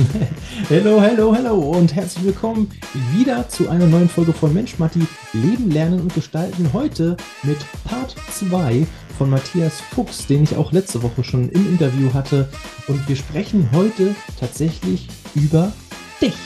Hello, hello, hello und herzlich willkommen wieder zu einer neuen Folge von Mensch Matti Leben, Lernen und Gestalten. Heute mit Part 2 von Matthias Fuchs, den ich auch letzte Woche schon im Interview hatte. Und wir sprechen heute tatsächlich über dich.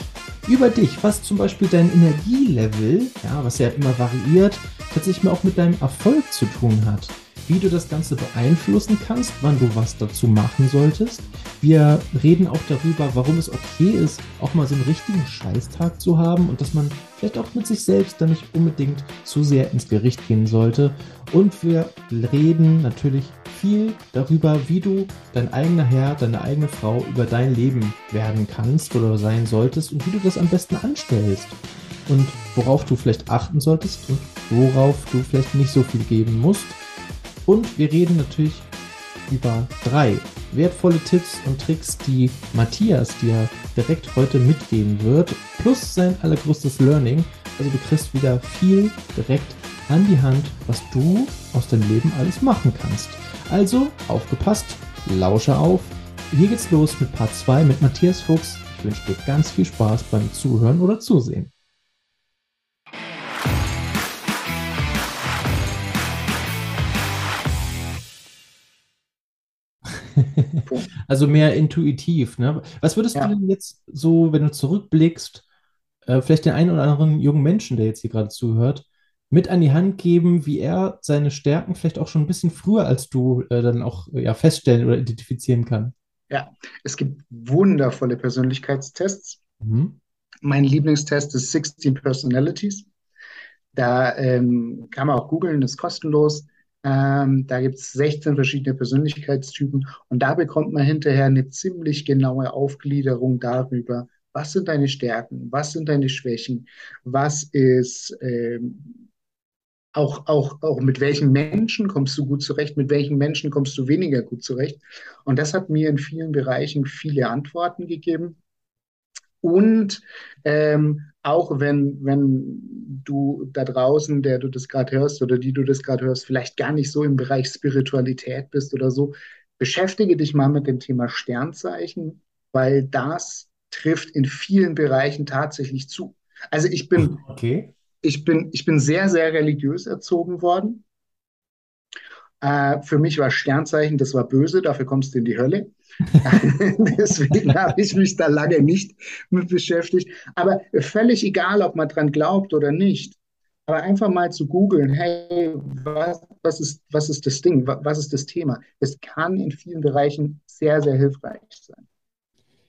Über dich, was zum Beispiel dein Energielevel, ja, was ja immer variiert, tatsächlich auch mit deinem Erfolg zu tun hat wie du das Ganze beeinflussen kannst, wann du was dazu machen solltest. Wir reden auch darüber, warum es okay ist, auch mal so einen richtigen Scheißtag zu haben und dass man vielleicht auch mit sich selbst dann nicht unbedingt zu sehr ins Gericht gehen sollte. Und wir reden natürlich viel darüber, wie du dein eigener Herr, deine eigene Frau über dein Leben werden kannst oder sein solltest und wie du das am besten anstellst. Und worauf du vielleicht achten solltest und worauf du vielleicht nicht so viel geben musst. Und wir reden natürlich über drei wertvolle Tipps und Tricks, die Matthias dir direkt heute mitgeben wird, plus sein allergrößtes Learning. Also du kriegst wieder viel direkt an die Hand, was du aus deinem Leben alles machen kannst. Also aufgepasst, lausche auf. Hier geht's los mit Part 2 mit Matthias Fuchs. Ich wünsche dir ganz viel Spaß beim Zuhören oder Zusehen. Also mehr intuitiv. Ne? Was würdest ja. du denn jetzt so, wenn du zurückblickst, äh, vielleicht den einen oder anderen jungen Menschen, der jetzt hier gerade zuhört, mit an die Hand geben, wie er seine Stärken vielleicht auch schon ein bisschen früher als du äh, dann auch ja, feststellen oder identifizieren kann? Ja, es gibt wundervolle Persönlichkeitstests. Mhm. Mein Lieblingstest ist 16 Personalities. Da ähm, kann man auch googeln, ist kostenlos. Ähm, da gibt es 16 verschiedene Persönlichkeitstypen und da bekommt man hinterher eine ziemlich genaue Aufgliederung darüber, was sind deine Stärken, was sind deine Schwächen, was ist ähm, auch, auch, auch mit welchen Menschen kommst du gut zurecht, mit welchen Menschen kommst du weniger gut zurecht. Und das hat mir in vielen Bereichen viele Antworten gegeben. Und ähm, auch wenn, wenn du da draußen, der du das gerade hörst oder die du das gerade hörst, vielleicht gar nicht so im Bereich Spiritualität bist oder so, beschäftige dich mal mit dem Thema Sternzeichen, weil das trifft in vielen Bereichen tatsächlich zu. Also ich bin, okay. ich bin, ich bin sehr, sehr religiös erzogen worden. Äh, für mich war Sternzeichen, das war böse, dafür kommst du in die Hölle. Deswegen habe ich mich da lange nicht mit beschäftigt. Aber völlig egal, ob man dran glaubt oder nicht. Aber einfach mal zu googeln, hey, was, was, ist, was ist das Ding? Was ist das Thema? Es kann in vielen Bereichen sehr, sehr hilfreich sein.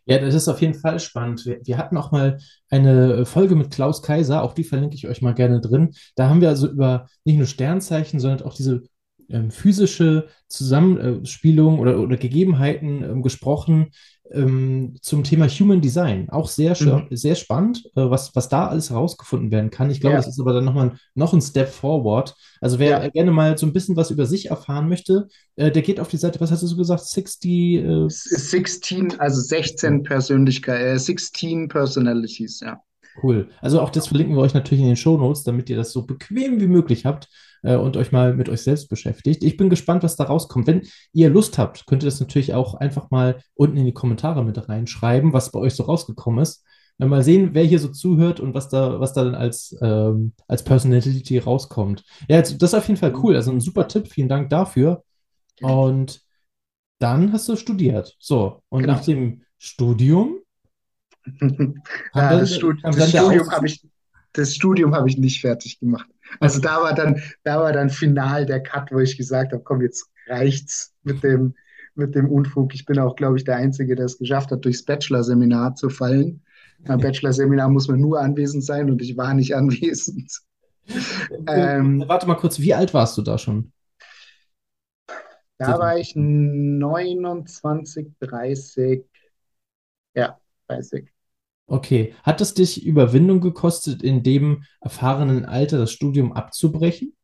Ja, das ist auf jeden Fall spannend. Wir, wir, hatten auch mal eine Folge mit Klaus Kaiser, auch die verlinke ich euch mal gerne drin. Da haben wir also über nicht nur Sternzeichen, sondern auch diese ähm, physische Zusammenspielung oder, oder Gegebenheiten ähm, gesprochen ähm, zum Thema Human Design. Auch sehr, mhm. sehr spannend, äh, was, was da alles herausgefunden werden kann. Ich glaube, ja. das ist aber dann nochmal noch ein Step forward. Also wer ja. gerne mal so ein bisschen was über sich erfahren möchte, äh, der geht auf die Seite, was hast du so gesagt? 60? Äh, 16, also 16 Persönlichkeiten, äh, 16 Personalities, ja. Cool. Also auch das verlinken wir euch natürlich in den Show Notes, damit ihr das so bequem wie möglich habt äh, und euch mal mit euch selbst beschäftigt. Ich bin gespannt, was da rauskommt. Wenn ihr Lust habt, könnt ihr das natürlich auch einfach mal unten in die Kommentare mit reinschreiben, was bei euch so rausgekommen ist. Mal sehen, wer hier so zuhört und was da, was da dann als, ähm, als Personality rauskommt. Ja, das ist auf jeden Fall cool. Also ein super Tipp. Vielen Dank dafür. Und dann hast du studiert. So, und genau. nach dem Studium ja, das, Stud das Studium habe ich, das Studium habe ich nicht fertig gemacht. Also da war dann, da war dann final der Cut, wo ich gesagt habe, komm, jetzt reicht's mit dem, mit dem Unfug. Ich bin auch, glaube ich, der Einzige, der es geschafft hat, durchs Bachelor-Seminar zu fallen. Beim Bachelor-Seminar muss man nur anwesend sein und ich war nicht anwesend. ähm, Warte mal kurz, wie alt warst du da schon? Da war ich 29, 30. Ja, 30. Okay. Hat es dich Überwindung gekostet, in dem erfahrenen Alter das Studium abzubrechen?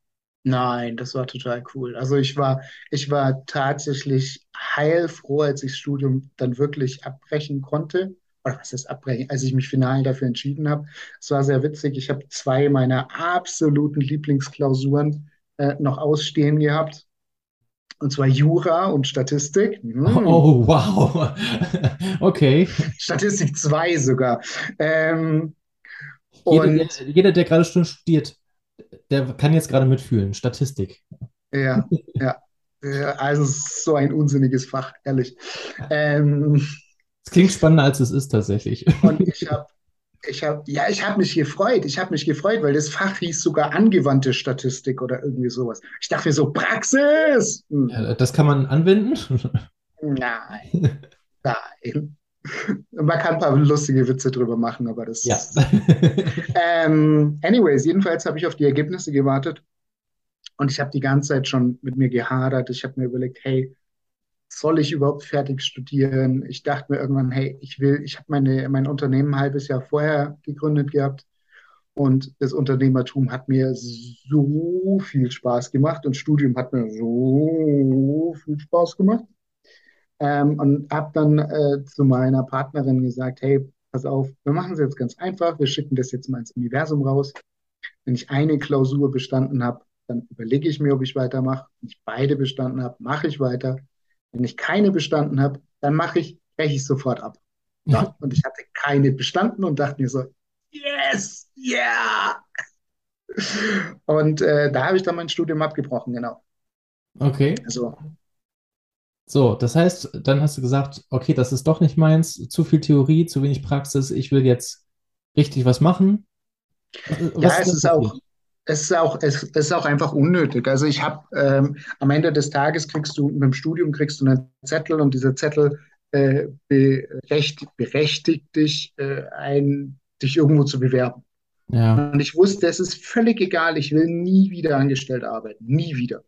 Nein, das war total cool. Also ich war, ich war tatsächlich heilfroh, als ich das Studium dann wirklich abbrechen konnte. Oder was ist abbrechen? Als ich mich final dafür entschieden habe. Es war sehr witzig. Ich habe zwei meiner absoluten Lieblingsklausuren äh, noch ausstehen gehabt. Und zwar Jura und Statistik. Hm. Oh, wow. okay. Statistik 2 sogar. Ähm, jeder, der, jeder, der gerade schon studiert, der kann jetzt gerade mitfühlen. Statistik. Ja, ja. Also so ein unsinniges Fach, ehrlich. Ähm, es klingt spannender, als es ist tatsächlich. Und ich habe ich habe, ja, ich habe mich gefreut. Ich habe mich gefreut, weil das Fach hieß sogar angewandte Statistik oder irgendwie sowas. Ich dachte mir so, Praxis! Hm. Ja, das kann man anwenden? Nein. Nein. Man kann ein paar lustige Witze drüber machen, aber das ja. ist. ähm, anyways, jedenfalls habe ich auf die Ergebnisse gewartet und ich habe die ganze Zeit schon mit mir gehadert. Ich habe mir überlegt, hey, soll ich überhaupt fertig studieren? Ich dachte mir irgendwann, hey, ich will, ich habe meine, mein Unternehmen ein halbes Jahr vorher gegründet gehabt und das Unternehmertum hat mir so viel Spaß gemacht und Studium hat mir so viel Spaß gemacht. Ähm, und habe dann äh, zu meiner Partnerin gesagt, hey, pass auf, wir machen es jetzt ganz einfach, wir schicken das jetzt mal ins Universum raus. Wenn ich eine Klausur bestanden habe, dann überlege ich mir, ob ich weitermache. Wenn ich beide bestanden habe, mache ich weiter. Wenn ich keine bestanden habe, dann mache ich, breche ich sofort ab. Ja, und ich hatte keine bestanden und dachte mir so, yes, yeah. Und äh, da habe ich dann mein Studium abgebrochen, genau. Okay. Also, so, das heißt, dann hast du gesagt, okay, das ist doch nicht meins, zu viel Theorie, zu wenig Praxis, ich will jetzt richtig was machen. Was ja, ist es ist auch, es ist auch, es, ist auch einfach unnötig. Also ich habe ähm, am Ende des Tages kriegst du mit dem Studium kriegst du einen Zettel und dieser Zettel äh, berecht, berechtigt dich, äh, ein, dich irgendwo zu bewerben. Ja. Und ich wusste, es ist völlig egal, ich will nie wieder angestellt arbeiten. Nie wieder.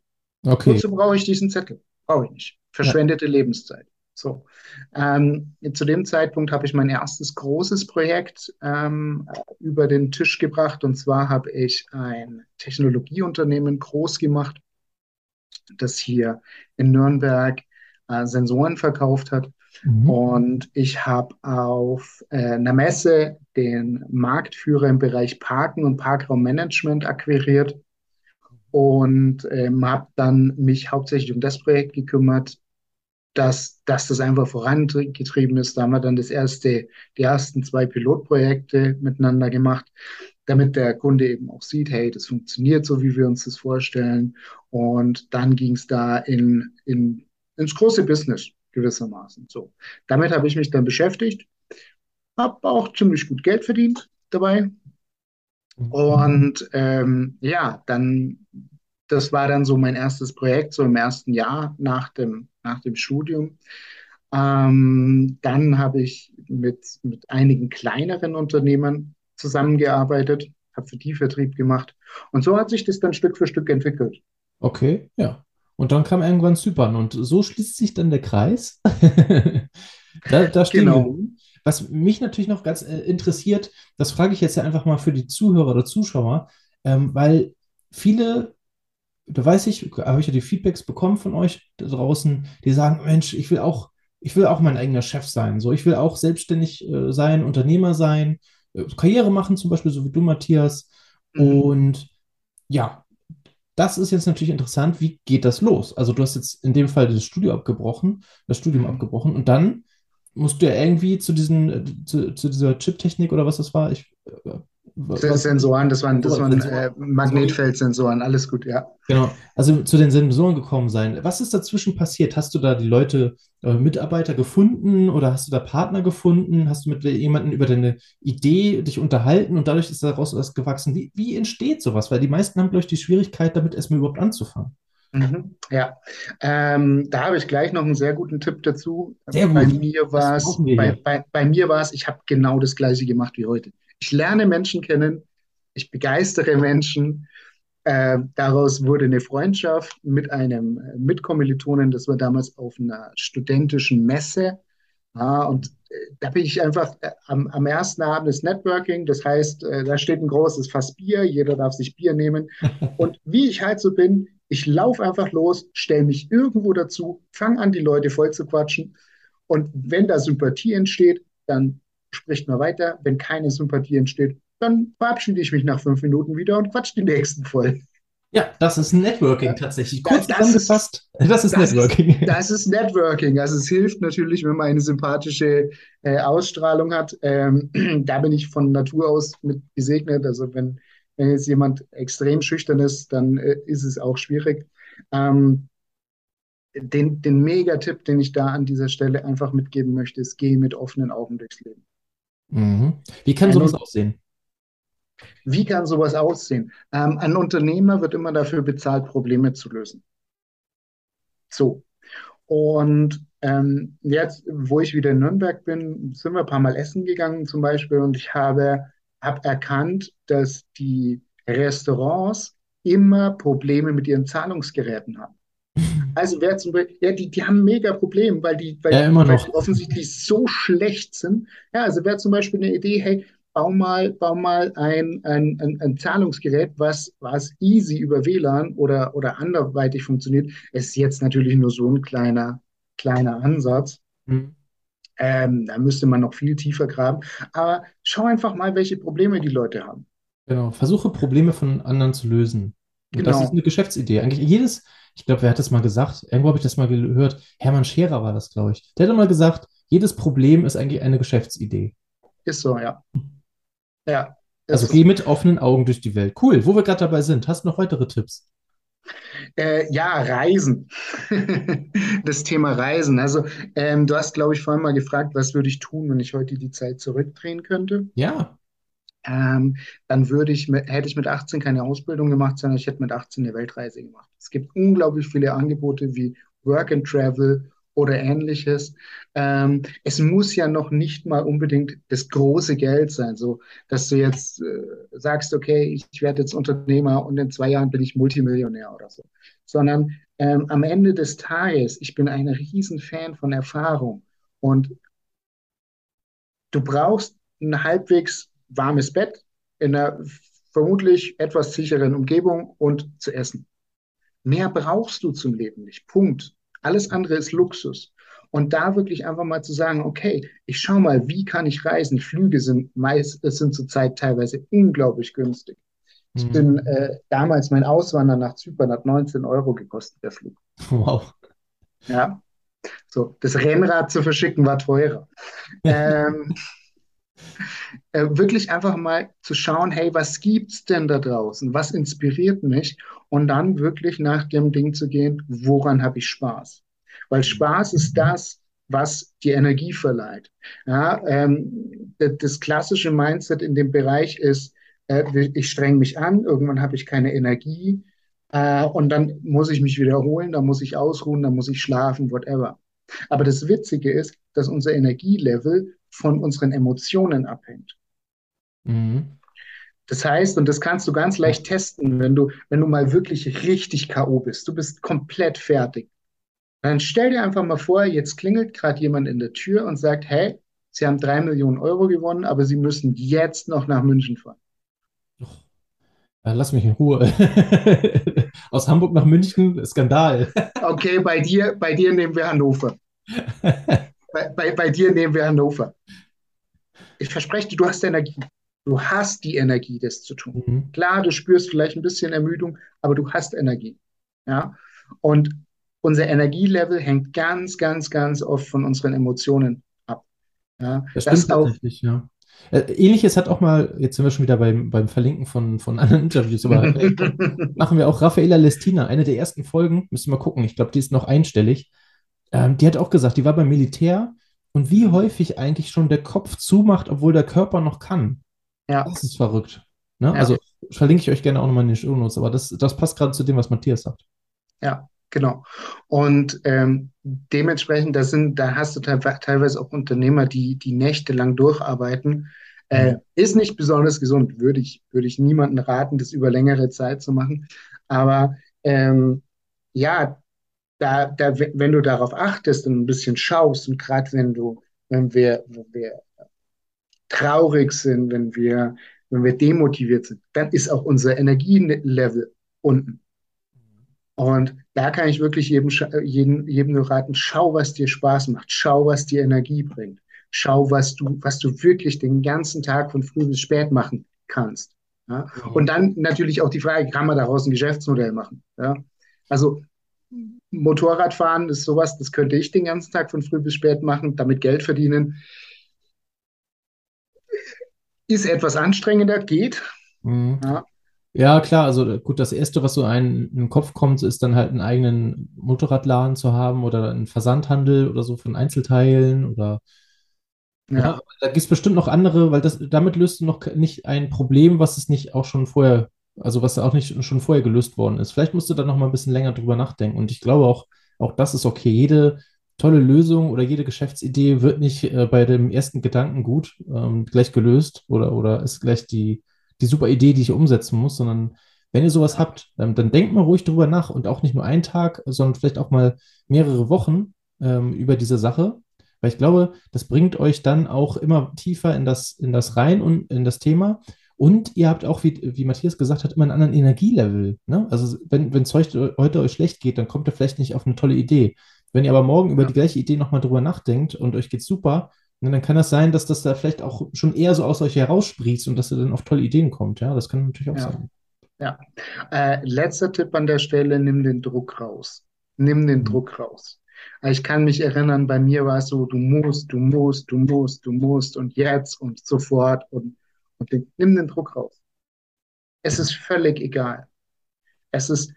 Okay. Wozu brauche ich diesen Zettel? Brauche ich nicht. Verschwendete ja. Lebenszeit. So. Ähm, zu dem Zeitpunkt habe ich mein erstes großes Projekt ähm, über den Tisch gebracht. Und zwar habe ich ein Technologieunternehmen groß gemacht, das hier in Nürnberg äh, Sensoren verkauft hat. Mhm. Und ich habe auf äh, einer Messe den Marktführer im Bereich Parken und Parkraummanagement akquiriert und ähm, habe dann mich hauptsächlich um das Projekt gekümmert, dass, dass das einfach vorangetrieben ist. Da haben wir dann das erste, die ersten zwei Pilotprojekte miteinander gemacht, damit der Kunde eben auch sieht, hey, das funktioniert so, wie wir uns das vorstellen. Und dann ging es da in, in, ins große Business gewissermaßen. So, damit habe ich mich dann beschäftigt, habe auch ziemlich gut Geld verdient dabei. Und ähm, ja, dann, das war dann so mein erstes Projekt, so im ersten Jahr nach dem nach dem Studium. Ähm, dann habe ich mit, mit einigen kleineren Unternehmen zusammengearbeitet, habe für die Vertrieb gemacht. Und so hat sich das dann Stück für Stück entwickelt. Okay, ja. Und dann kam irgendwann Zypern und so schließt sich dann der Kreis. da, da stehen genau. wir. Was mich natürlich noch ganz äh, interessiert, das frage ich jetzt ja einfach mal für die Zuhörer oder Zuschauer, ähm, weil viele da weiß ich, habe ich ja die Feedbacks bekommen von euch da draußen, die sagen, Mensch, ich will auch, ich will auch mein eigener Chef sein. So, ich will auch selbstständig äh, sein, Unternehmer sein, äh, Karriere machen, zum Beispiel, so wie du, Matthias. Mhm. Und ja, das ist jetzt natürlich interessant. Wie geht das los? Also, du hast jetzt in dem Fall das Studio abgebrochen, das Studium mhm. abgebrochen und dann musst du ja irgendwie zu diesen, äh, zu, zu dieser Chip-Technik oder was das war, ich äh, Sensoren, das waren, das waren äh, Magnetfeldsensoren, alles gut, ja. Genau, also zu den Sensoren gekommen sein. Was ist dazwischen passiert? Hast du da die Leute, äh, Mitarbeiter gefunden oder hast du da Partner gefunden? Hast du mit jemandem über deine Idee dich unterhalten und dadurch ist daraus was gewachsen? Wie, wie entsteht sowas? Weil die meisten haben, glaube ich, die Schwierigkeit, damit erstmal überhaupt anzufangen. Mhm, ja, ähm, da habe ich gleich noch einen sehr guten Tipp dazu. Sehr gut. Bei mir war es, bei, bei, bei mir war es, ich habe genau das gleiche gemacht wie heute. Ich lerne Menschen kennen, ich begeistere Menschen. Äh, daraus wurde eine Freundschaft mit einem äh, Mitkommilitonen, das war damals auf einer studentischen Messe. Ja, und äh, da bin ich einfach äh, am, am, ersten Abend des Networking, das heißt, äh, da steht ein großes Fass Bier, jeder darf sich Bier nehmen. Und wie ich halt so bin, ich laufe einfach los, stelle mich irgendwo dazu, fange an, die Leute voll zu quatschen. Und wenn da Sympathie entsteht, dann spricht man weiter. Wenn keine Sympathie entsteht, dann verabschiede ich mich nach fünf Minuten wieder und quatsch die nächsten voll. Ja, das ist Networking ja, tatsächlich. Kurz das zusammengefasst, das ist das Networking. Ist, das ist Networking. Also es hilft natürlich, wenn man eine sympathische äh, Ausstrahlung hat. Ähm, da bin ich von Natur aus mit gesegnet. Also wenn, wenn jetzt jemand extrem schüchtern ist, dann äh, ist es auch schwierig. Ähm, den, den Megatipp, den ich da an dieser Stelle einfach mitgeben möchte, ist, geh mit offenen Augen durchs Leben. Mhm. Wie kann sowas aussehen? Wie kann sowas aussehen? Ähm, ein Unternehmer wird immer dafür bezahlt, Probleme zu lösen. So. Und ähm, jetzt, wo ich wieder in Nürnberg bin, sind wir ein paar Mal essen gegangen zum Beispiel und ich habe, habe erkannt, dass die Restaurants immer Probleme mit ihren Zahlungsgeräten haben. Also wer zum Beispiel, ja, die, die haben mega Probleme, weil die, weil, ja, immer noch. offensichtlich so schlecht sind. Ja, also wäre zum Beispiel eine Idee, hey, bau mal, bau mal ein, ein, ein, ein, Zahlungsgerät, was, was easy über WLAN oder, oder anderweitig funktioniert. Es ist jetzt natürlich nur so ein kleiner, kleiner Ansatz. Mhm. Ähm, da müsste man noch viel tiefer graben. Aber schau einfach mal, welche Probleme die Leute haben. Genau, versuche Probleme von anderen zu lösen. Genau. Das ist eine Geschäftsidee. Eigentlich jedes, ich glaube, wer hat das mal gesagt? Irgendwo habe ich das mal gehört. Hermann Scherer war das, glaube ich. Der hat mal gesagt, jedes Problem ist eigentlich eine Geschäftsidee. Ist so, ja. Ja. Also geh mit offenen Augen durch die Welt. Cool, wo wir gerade dabei sind. Hast du noch weitere Tipps? Äh, ja, Reisen. das Thema Reisen. Also, ähm, du hast, glaube ich, vorhin mal gefragt, was würde ich tun, wenn ich heute die Zeit zurückdrehen könnte? Ja. Ähm, dann würde ich mit, hätte ich mit 18 keine Ausbildung gemacht, sondern ich hätte mit 18 eine Weltreise gemacht. Es gibt unglaublich viele Angebote wie Work and Travel oder ähnliches. Ähm, es muss ja noch nicht mal unbedingt das große Geld sein, so dass du jetzt äh, sagst, okay, ich, werde jetzt Unternehmer und in zwei Jahren bin ich Multimillionär oder so, sondern ähm, am Ende des Tages, ich bin ein Riesenfan von Erfahrung und du brauchst ein halbwegs warmes Bett in einer vermutlich etwas sicheren Umgebung und zu essen. Mehr brauchst du zum Leben nicht. Punkt. Alles andere ist Luxus. Und da wirklich einfach mal zu sagen, okay, ich schau mal, wie kann ich reisen? Flüge sind meist, sind zurzeit teilweise unglaublich günstig. Ich mhm. bin äh, damals mein Auswandern nach Zypern hat 19 Euro gekostet, der Flug. Wow. Ja. So, das Rennrad zu verschicken war teurer. ähm, äh, wirklich einfach mal zu schauen, hey, was gibt's denn da draußen? Was inspiriert mich? Und dann wirklich nach dem Ding zu gehen, woran habe ich Spaß? Weil Spaß ist das, was die Energie verleiht. Ja, ähm, das klassische Mindset in dem Bereich ist, äh, ich streng mich an, irgendwann habe ich keine Energie äh, und dann muss ich mich wiederholen, dann muss ich ausruhen, dann muss ich schlafen, whatever. Aber das Witzige ist, dass unser Energielevel von unseren Emotionen abhängt. Mhm. Das heißt, und das kannst du ganz leicht testen, wenn du, wenn du mal wirklich richtig K.O. bist, du bist komplett fertig. Dann stell dir einfach mal vor, jetzt klingelt gerade jemand in der Tür und sagt, hey, Sie haben drei Millionen Euro gewonnen, aber Sie müssen jetzt noch nach München fahren. Lass mich in Ruhe. Aus Hamburg nach München, Skandal. Okay, bei dir, bei dir nehmen wir Hannover. bei, bei, bei dir nehmen wir Hannover. Ich verspreche dir, du hast Energie. Du hast die Energie, das zu tun. Mhm. Klar, du spürst vielleicht ein bisschen Ermüdung, aber du hast Energie. Ja. Und unser Energielevel hängt ganz, ganz, ganz oft von unseren Emotionen ab. Ja. Das, das stimmt auch, tatsächlich, ja. Äh, ähnliches hat auch mal, jetzt sind wir schon wieder beim, beim Verlinken von, von anderen Interviews, aber äh, machen wir auch Raffaella Lestina, eine der ersten Folgen, müssen wir gucken, ich glaube, die ist noch einstellig. Ähm, die hat auch gesagt, die war beim Militär und wie häufig eigentlich schon der Kopf zumacht, obwohl der Körper noch kann. Ja. Das ist verrückt. Ne? Ja. Also verlinke ich euch gerne auch nochmal in den Show Notes, aber das, das passt gerade zu dem, was Matthias sagt. Ja, genau. Und ähm, dementsprechend, da, sind, da hast du teilweise auch Unternehmer, die, die nächtelang durcharbeiten. Äh, mhm. ist nicht besonders gesund, würde ich, würde ich niemandem raten, das über längere Zeit zu machen. Aber ähm, ja, da, da, wenn du darauf achtest und ein bisschen schaust und gerade wenn du, wenn wir, wenn wir traurig sind, wenn wir, wenn wir demotiviert sind, dann ist auch unser Energielevel unten. Und da kann ich wirklich jedem, jedem, jedem nur raten, schau, was dir Spaß macht, schau, was dir Energie bringt, schau, was du, was du wirklich den ganzen Tag von früh bis spät machen kannst. Ja? Mhm. Und dann natürlich auch die Frage, kann man daraus ein Geschäftsmodell machen? Ja? Also Motorradfahren ist sowas, das könnte ich den ganzen Tag von früh bis spät machen, damit Geld verdienen. Ist etwas anstrengender, geht. Mhm. Ja. ja. klar, also gut, das Erste, was so einem in den Kopf kommt, ist dann halt einen eigenen Motorradladen zu haben oder einen Versandhandel oder so von Einzelteilen oder ja. ja da gibt es bestimmt noch andere, weil das damit löst du noch nicht ein Problem, was es nicht auch schon vorher also was auch nicht schon vorher gelöst worden ist. Vielleicht musst du da noch mal ein bisschen länger drüber nachdenken. Und ich glaube auch, auch das ist okay. Jede tolle Lösung oder jede Geschäftsidee wird nicht äh, bei dem ersten Gedanken gut ähm, gleich gelöst oder, oder ist gleich die, die super Idee, die ich umsetzen muss, sondern wenn ihr sowas habt, ähm, dann denkt mal ruhig drüber nach und auch nicht nur einen Tag, sondern vielleicht auch mal mehrere Wochen ähm, über diese Sache. Weil ich glaube, das bringt euch dann auch immer tiefer in das, in das rein und in das Thema. Und ihr habt auch, wie, wie Matthias gesagt hat, immer einen anderen Energielevel. Ne? Also wenn es heute, heute euch schlecht geht, dann kommt ihr vielleicht nicht auf eine tolle Idee. Wenn ihr aber morgen über die gleiche Idee nochmal drüber nachdenkt und euch geht's super, ne, dann kann das sein, dass das da vielleicht auch schon eher so aus euch heraussprießt und dass ihr dann auf tolle Ideen kommt. Ja, das kann natürlich auch ja. sein. Ja. Äh, letzter Tipp an der Stelle: Nimm den Druck raus. Nimm den mhm. Druck raus. Ich kann mich erinnern, bei mir war es so, du musst, du musst, du musst, du musst und jetzt und sofort und und den, nimm den Druck raus. Es ist völlig egal. Es ist,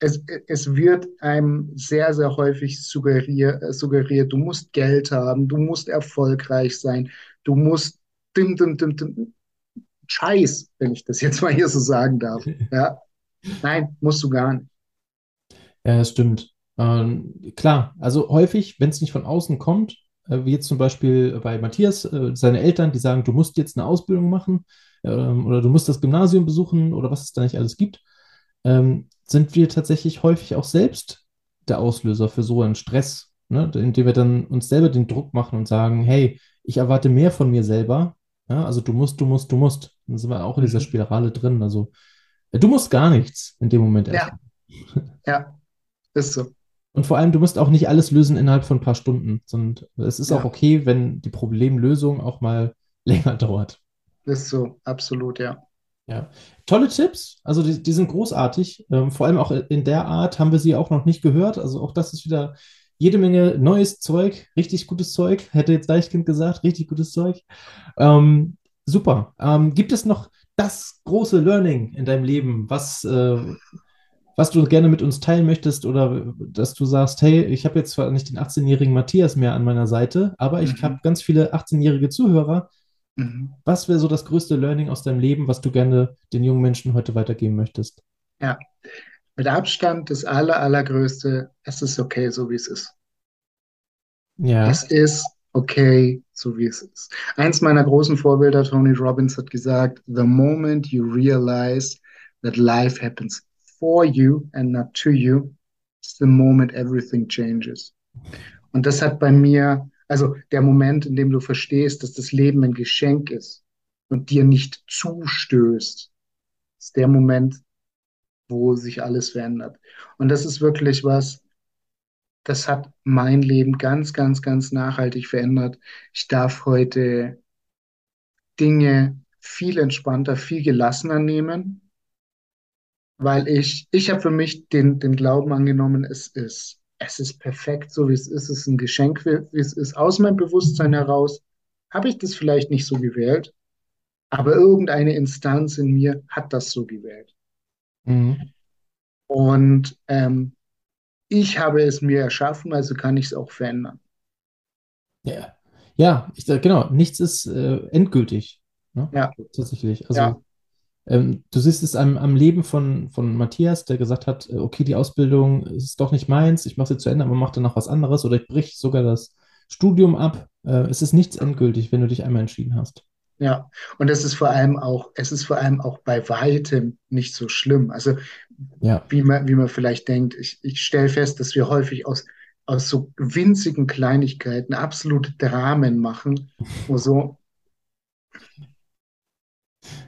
es, es wird einem sehr, sehr häufig suggeriert, suggeriert, du musst Geld haben, du musst erfolgreich sein, du musst dim, dim, dim, dim, Scheiß, wenn ich das jetzt mal hier so sagen darf. Ja. Nein, musst du gar nicht. Ja, das stimmt. Ähm, klar, also häufig, wenn es nicht von außen kommt, äh, wie jetzt zum Beispiel bei Matthias, äh, seine Eltern, die sagen, du musst jetzt eine Ausbildung machen ähm, oder du musst das Gymnasium besuchen oder was es da nicht alles gibt, ähm, sind wir tatsächlich häufig auch selbst der Auslöser für so einen Stress, ne? indem wir dann uns selber den Druck machen und sagen, hey, ich erwarte mehr von mir selber. Ja? Also du musst, du musst, du musst. Dann sind wir auch in dieser mhm. Spirale drin. Also äh, du musst gar nichts in dem Moment. Ja, ja. ist so. Und vor allem, du musst auch nicht alles lösen innerhalb von ein paar Stunden, sondern es ist ja. auch okay, wenn die Problemlösung auch mal länger dauert. Ist so, absolut, ja. Ja, tolle Tipps. Also die, die sind großartig. Ähm, vor allem auch in der Art haben wir sie auch noch nicht gehört. Also auch das ist wieder jede Menge neues Zeug, richtig gutes Zeug. Hätte jetzt Deichkind gesagt, richtig gutes Zeug. Ähm, super. Ähm, gibt es noch das große Learning in deinem Leben, was, äh, was du gerne mit uns teilen möchtest oder dass du sagst, hey, ich habe jetzt zwar nicht den 18-jährigen Matthias mehr an meiner Seite, aber ich mhm. habe ganz viele 18-jährige Zuhörer. Mhm. Was wäre so das größte Learning aus deinem Leben, was du gerne den jungen Menschen heute weitergeben möchtest? Ja, mit Abstand das aller, allergrößte, es ist okay, so wie es ist. Ja. Es ist okay, so wie es ist. Eins meiner großen Vorbilder, Tony Robbins, hat gesagt, the moment you realize that life happens for you and not to you, it's the moment everything changes. Und das hat bei mir, also der Moment, in dem du verstehst, dass das Leben ein Geschenk ist und dir nicht zustößt, ist der Moment, wo sich alles verändert. Und das ist wirklich was, das hat mein Leben ganz, ganz, ganz nachhaltig verändert. Ich darf heute Dinge viel entspannter, viel gelassener nehmen weil ich, ich habe für mich den, den Glauben angenommen, es ist, es ist perfekt, so wie es ist, es ist ein Geschenk, wie es ist. Aus meinem Bewusstsein heraus habe ich das vielleicht nicht so gewählt, aber irgendeine Instanz in mir hat das so gewählt. Mhm. Und ähm, ich habe es mir erschaffen, also kann ich es auch verändern. Ja, ja, ich, genau. Nichts ist äh, endgültig. Ne? Ja. Tatsächlich. Also ja. Ähm, du siehst es am, am Leben von, von Matthias, der gesagt hat, äh, okay, die Ausbildung ist doch nicht meins, ich mache sie zu Ende, aber mache danach was anderes oder ich brich sogar das Studium ab. Äh, es ist nichts endgültig, wenn du dich einmal entschieden hast. Ja, und es ist vor allem auch, es ist vor allem auch bei weitem nicht so schlimm. Also ja. wie man, wie man vielleicht denkt, ich, ich stelle fest, dass wir häufig aus, aus so winzigen Kleinigkeiten absolute Dramen machen, wo so,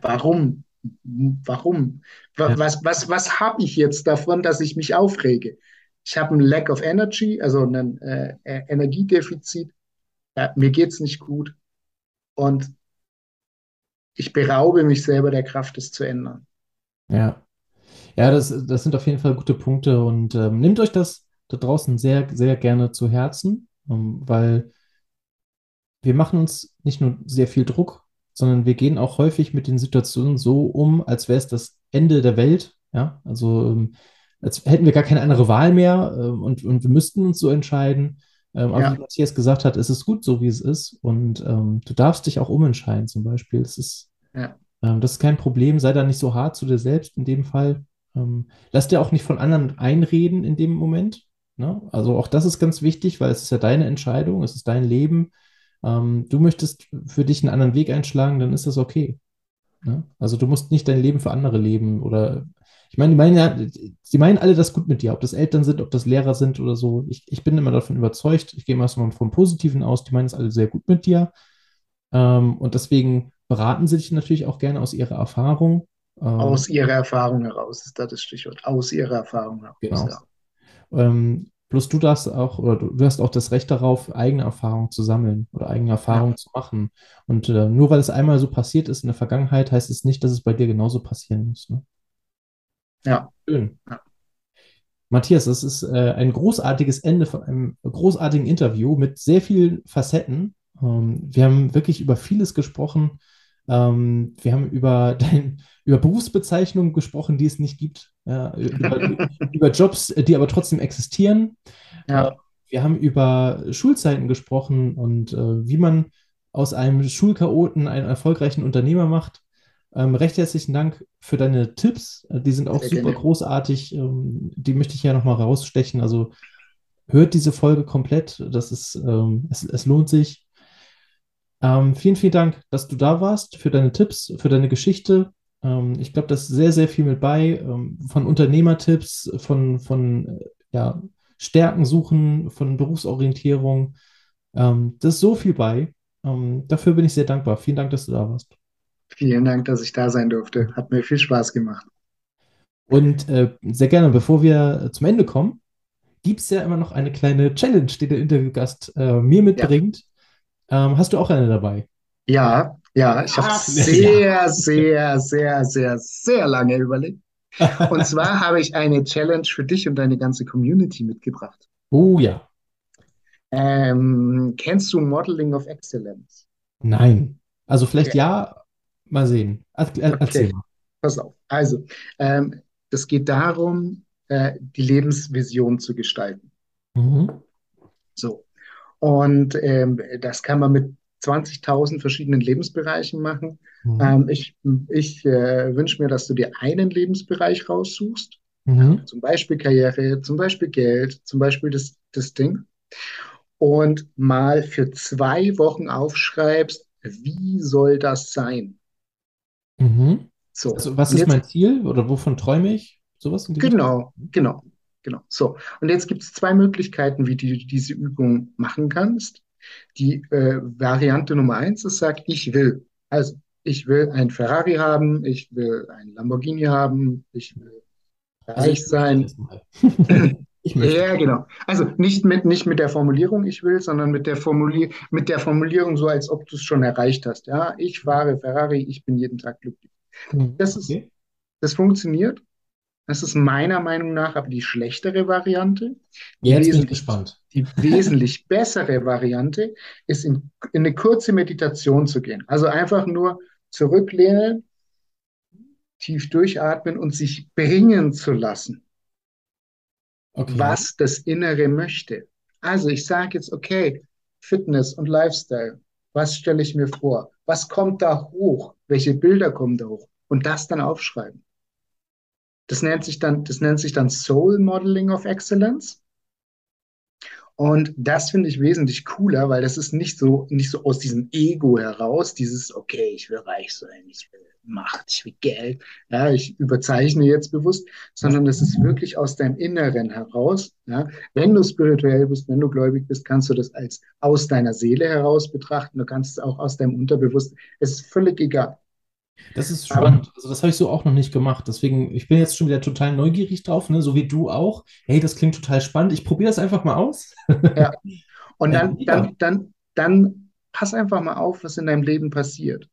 warum? Warum? Ja. Was, was, was habe ich jetzt davon, dass ich mich aufrege? Ich habe ein Lack of Energy, also ein äh, äh Energiedefizit. Ja, mir geht es nicht gut. Und ich beraube mich selber der Kraft, es zu ändern. Ja. Ja, das, das sind auf jeden Fall gute Punkte und ähm, nehmt euch das da draußen sehr, sehr gerne zu Herzen, ähm, weil wir machen uns nicht nur sehr viel Druck, sondern wir gehen auch häufig mit den Situationen so um, als wäre es das Ende der Welt. Ja, also ähm, als hätten wir gar keine andere Wahl mehr äh, und, und wir müssten uns so entscheiden. Ähm, aber ja. wie Matthias gesagt hat, es ist gut so, wie es ist und ähm, du darfst dich auch umentscheiden zum Beispiel. Es ist, ja. ähm, das ist kein Problem, sei da nicht so hart zu dir selbst in dem Fall. Ähm, lass dir auch nicht von anderen einreden in dem Moment. Ne? Also auch das ist ganz wichtig, weil es ist ja deine Entscheidung, es ist dein Leben. Ähm, du möchtest für dich einen anderen Weg einschlagen, dann ist das okay. Ne? Also du musst nicht dein Leben für andere leben oder ich meine, die meinen ja, sie meinen alle das gut mit dir, ob das Eltern sind, ob das Lehrer sind oder so. Ich, ich bin immer davon überzeugt, ich gehe erstmal vom Positiven aus, die meinen es alle sehr gut mit dir. Ähm, und deswegen beraten sie dich natürlich auch gerne aus ihrer Erfahrung. Ähm, aus ihrer Erfahrung heraus ist da das Stichwort. Aus ihrer Erfahrung heraus. Genau. Ja. Ähm, bloß du darfst auch, oder du, hast auch das Recht darauf, eigene Erfahrungen zu sammeln oder eigene Erfahrungen ja. zu machen. Und äh, nur weil es einmal so passiert ist in der Vergangenheit, heißt es nicht, dass es bei dir genauso passieren muss. Ne? Ja. Schön. Ja. Matthias, das ist äh, ein großartiges Ende von einem großartigen Interview mit sehr vielen Facetten. Ähm, wir haben wirklich über vieles gesprochen. Ähm, wir haben über, dein, über Berufsbezeichnungen gesprochen, die es nicht gibt. Ja, über, über, Jobs, die aber trotzdem existieren. Ja. Äh, wir haben über Schulzeiten gesprochen und äh, wie man aus einem Schulchaoten einen erfolgreichen Unternehmer macht. Ähm, recht herzlichen Dank für deine Tipps. Äh, die sind auch Sehr super gerne. großartig. Ähm, die möchte ich ja nochmal rausstechen. Also hört diese Folge komplett. Das ist, ähm, es, es, lohnt sich. Ähm, vielen, vielen Dank, dass du da warst, für deine Tipps, für deine Geschichte. Ähm, ich glaube, da ist sehr, sehr viel mit bei. Ähm, von Unternehmertipps, von, von äh, ja, Stärken suchen, von Berufsorientierung. das ist so viel bei. dafür bin ich sehr dankbar. Vielen Dank, dass du da warst. Vielen Dank, dass ich da sein durfte. Hat mir viel Spaß gemacht. Und äh, sehr gerne, bevor wir zum Ende kommen, gibt es ja immer noch eine kleine Challenge, die der Interviewgast äh, mir mitbringt. Ja. Ähm, hast du auch eine dabei? Ja, ja, ich habe sehr, ja. sehr, sehr, sehr, sehr lange überlegt. Und zwar habe ich eine Challenge für dich und deine ganze Community mitgebracht. Oh ja. Ähm, kennst du Modeling of Excellence? Nein. Also vielleicht ja, ja Mal sehen. Erzähl okay. mal. Pass auf. Also, ähm, es geht darum, äh, die Lebensvision zu gestalten. Mhm. So. Und ähm, das kann man mit 20.000 verschiedenen Lebensbereichen machen. Mhm. Ähm, ich ich äh, wünsche mir, dass du dir einen Lebensbereich raussuchst. Mhm. Zum Beispiel Karriere, zum Beispiel Geld, zum Beispiel das, das Ding. Und mal für zwei Wochen aufschreibst, wie soll das sein? Mhm. So. Also, was ist jetzt, mein Ziel oder wovon träume ich? Sowas genau, genau, genau. So. Und jetzt gibt es zwei Möglichkeiten, wie du diese Übung machen kannst. Die äh, Variante Nummer eins ist, sagt, ich will. Also, ich will ein Ferrari haben, ich will ein Lamborghini haben, ich will reich also sein. ja, genau. Also nicht mit, nicht mit der Formulierung, ich will, sondern mit der, Formulier mit der Formulierung so, als ob du es schon erreicht hast. Ja, ich fahre Ferrari, ich bin jeden Tag glücklich. Mhm. Das, ist, okay. das funktioniert. Das ist meiner Meinung nach aber die schlechtere Variante. Die Jetzt bin ich gespannt. Die wesentlich bessere Variante ist, in, in eine kurze Meditation zu gehen. Also einfach nur zurücklehnen, tief durchatmen und sich bringen zu lassen, okay. was das Innere möchte. Also ich sage jetzt, okay, Fitness und Lifestyle, was stelle ich mir vor? Was kommt da hoch? Welche Bilder kommen da hoch? Und das dann aufschreiben. Das nennt sich dann, das nennt sich dann Soul Modeling of Excellence. Und das finde ich wesentlich cooler, weil das ist nicht so, nicht so aus diesem Ego heraus, dieses, okay, ich will reich sein, ich will Macht, ich will Geld, ja, ich überzeichne jetzt bewusst, sondern das ist wirklich aus deinem Inneren heraus. Ja. Wenn du spirituell bist, wenn du gläubig bist, kannst du das als aus deiner Seele heraus betrachten. Du kannst es auch aus deinem Unterbewusstsein. Es ist völlig egal. Das ist spannend. Also das habe ich so auch noch nicht gemacht. Deswegen, ich bin jetzt schon wieder total neugierig drauf, ne? so wie du auch. Hey, das klingt total spannend. Ich probiere das einfach mal aus. Ja. Und dann, ja. dann, dann, dann pass einfach mal auf, was in deinem Leben passiert.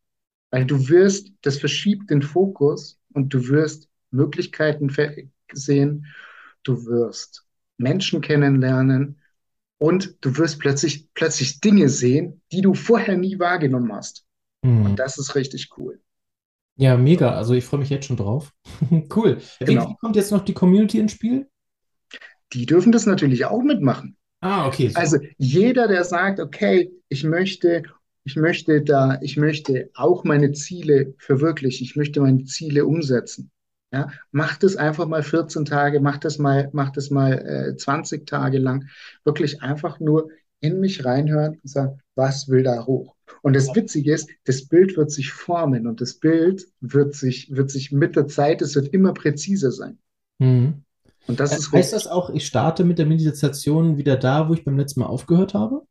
Weil du wirst, das verschiebt den Fokus und du wirst Möglichkeiten sehen, du wirst Menschen kennenlernen und du wirst plötzlich, plötzlich Dinge sehen, die du vorher nie wahrgenommen hast. Mhm. Und das ist richtig cool. Ja, mega. Also ich freue mich jetzt schon drauf. cool. Genau. Wie kommt jetzt noch die Community ins Spiel? Die dürfen das natürlich auch mitmachen. Ah, okay. So. Also jeder, der sagt, okay, ich möchte, ich möchte da, ich möchte auch meine Ziele verwirklichen, ich möchte meine Ziele umsetzen. Ja, macht es einfach mal 14 Tage, macht es mal, macht es mal äh, 20 Tage lang. Wirklich einfach nur in mich reinhören und sagen, was will da hoch? Und das Witzige ist, das Bild wird sich formen und das Bild wird sich, wird sich mit der Zeit, es wird immer präziser sein. Mhm. Und das ist heißt das auch, ich starte mit der Meditation wieder da, wo ich beim letzten Mal aufgehört habe?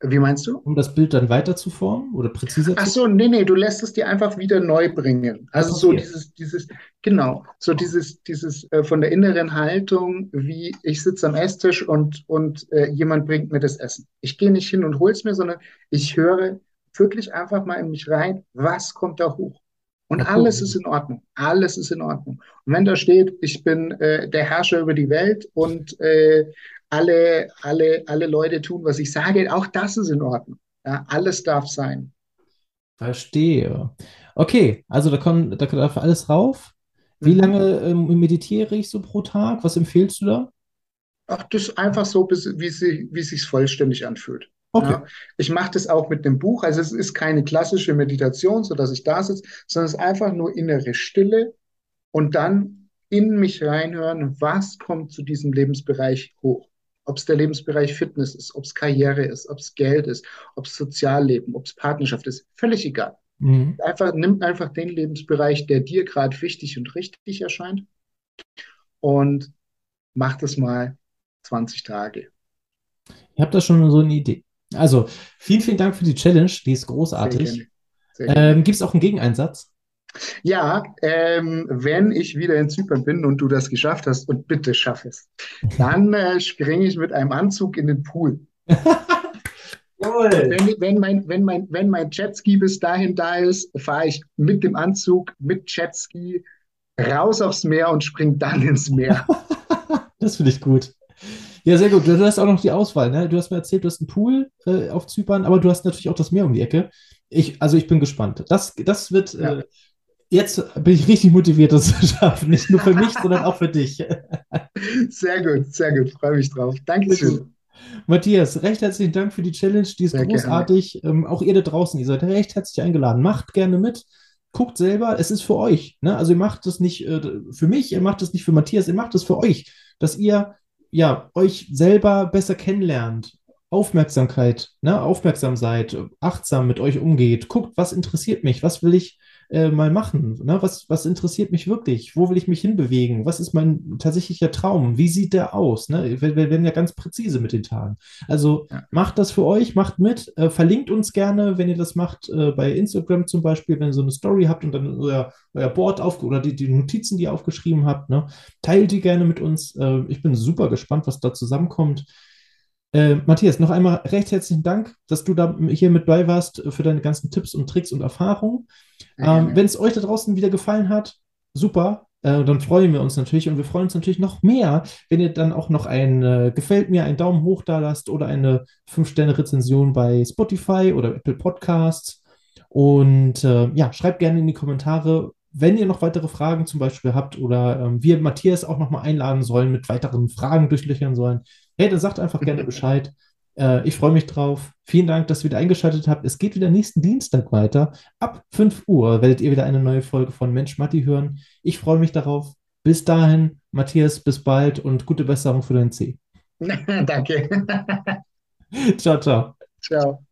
Wie meinst du? Um das Bild dann weiter zu formen oder präziser Ach so, nee, nee, du lässt es dir einfach wieder neu bringen. Also so dieses, dieses, genau, so dieses, dieses äh, von der inneren Haltung, wie ich sitze am Esstisch und, und äh, jemand bringt mir das Essen. Ich gehe nicht hin und hole es mir, sondern ich höre wirklich einfach mal in mich rein, was kommt da hoch? Und alles ist in Ordnung. Alles ist in Ordnung. Und wenn da steht, ich bin äh, der Herrscher über die Welt und äh, alle, alle, alle Leute tun, was ich sage, auch das ist in Ordnung. Ja, alles darf sein. Verstehe. Okay, also da, kommt, da darf alles rauf. Wie mhm. lange ähm, meditiere ich so pro Tag? Was empfiehlst du da? Ach, das ist einfach so, bis, wie es sich vollständig anfühlt. Okay. Ja, ich mache das auch mit dem Buch. Also es ist keine klassische Meditation, so dass ich da sitze, sondern es ist einfach nur innere Stille und dann in mich reinhören, was kommt zu diesem Lebensbereich hoch. Ob es der Lebensbereich Fitness ist, ob es Karriere ist, ob es Geld ist, ob es Sozialleben, ob es Partnerschaft ist, völlig egal. Mhm. Einfach, nimm einfach den Lebensbereich, der dir gerade wichtig und richtig erscheint und mach das mal 20 Tage. Ich habe da schon so eine Idee. Also, vielen, vielen Dank für die Challenge, die ist großartig. Ähm, Gibt es auch einen Gegeneinsatz? Ja, ähm, wenn ich wieder in Zypern bin und du das geschafft hast und bitte schaff es, dann äh, springe ich mit einem Anzug in den Pool. wenn, wenn, mein, wenn, mein, wenn mein Jetski bis dahin da ist, fahre ich mit dem Anzug, mit Jetski raus aufs Meer und springe dann ins Meer. das finde ich gut. Ja, sehr gut. Du hast auch noch die Auswahl. Ne? Du hast mir erzählt, du hast einen Pool äh, auf Zypern, aber du hast natürlich auch das Meer um die Ecke. Ich, also ich bin gespannt. Das, das wird ja. äh, jetzt bin ich richtig motiviert, das zu schaffen. Nicht nur für mich, sondern auch für dich. Sehr gut, sehr gut. Freue mich drauf. Dankeschön. Matthias, recht herzlichen Dank für die Challenge. Die ist sehr großartig. Ähm, auch ihr da draußen, ihr seid recht herzlich eingeladen. Macht gerne mit. Guckt selber, es ist für euch. Ne? Also ihr macht es nicht äh, für mich, ihr macht es nicht für Matthias, ihr macht es für euch, dass ihr ja euch selber besser kennenlernt. Aufmerksamkeit, ne? aufmerksam seid, achtsam mit euch umgeht. Guckt, was interessiert mich, was will ich äh, mal machen? Ne? Was, was interessiert mich wirklich? Wo will ich mich hinbewegen? Was ist mein tatsächlicher Traum? Wie sieht der aus? Ne? Wir, wir werden ja ganz präzise mit den Tagen. Also ja. macht das für euch, macht mit, äh, verlinkt uns gerne, wenn ihr das macht, äh, bei Instagram zum Beispiel, wenn ihr so eine Story habt und dann euer, euer Board auf oder die, die Notizen, die ihr aufgeschrieben habt, ne? teilt die gerne mit uns. Äh, ich bin super gespannt, was da zusammenkommt. Äh, Matthias, noch einmal recht herzlichen Dank, dass du da hier mit bei warst für deine ganzen Tipps und Tricks und Erfahrungen. Ähm, Wenn es euch da draußen wieder gefallen hat, super. Äh, dann freuen wir uns natürlich und wir freuen uns natürlich noch mehr, wenn ihr dann auch noch ein äh, Gefällt mir, einen Daumen hoch da lasst oder eine 5-Sterne-Rezension bei Spotify oder Apple Podcasts. Und äh, ja, schreibt gerne in die Kommentare, wenn ihr noch weitere Fragen zum Beispiel habt oder ähm, wir Matthias auch nochmal einladen sollen, mit weiteren Fragen durchlöchern sollen, hey, dann sagt einfach gerne Bescheid. Äh, ich freue mich drauf. Vielen Dank, dass ihr wieder eingeschaltet habt. Es geht wieder nächsten Dienstag weiter. Ab 5 Uhr werdet ihr wieder eine neue Folge von Mensch Matti hören. Ich freue mich darauf. Bis dahin, Matthias, bis bald und gute Besserung für dein C. Danke. ciao, ciao. Ciao.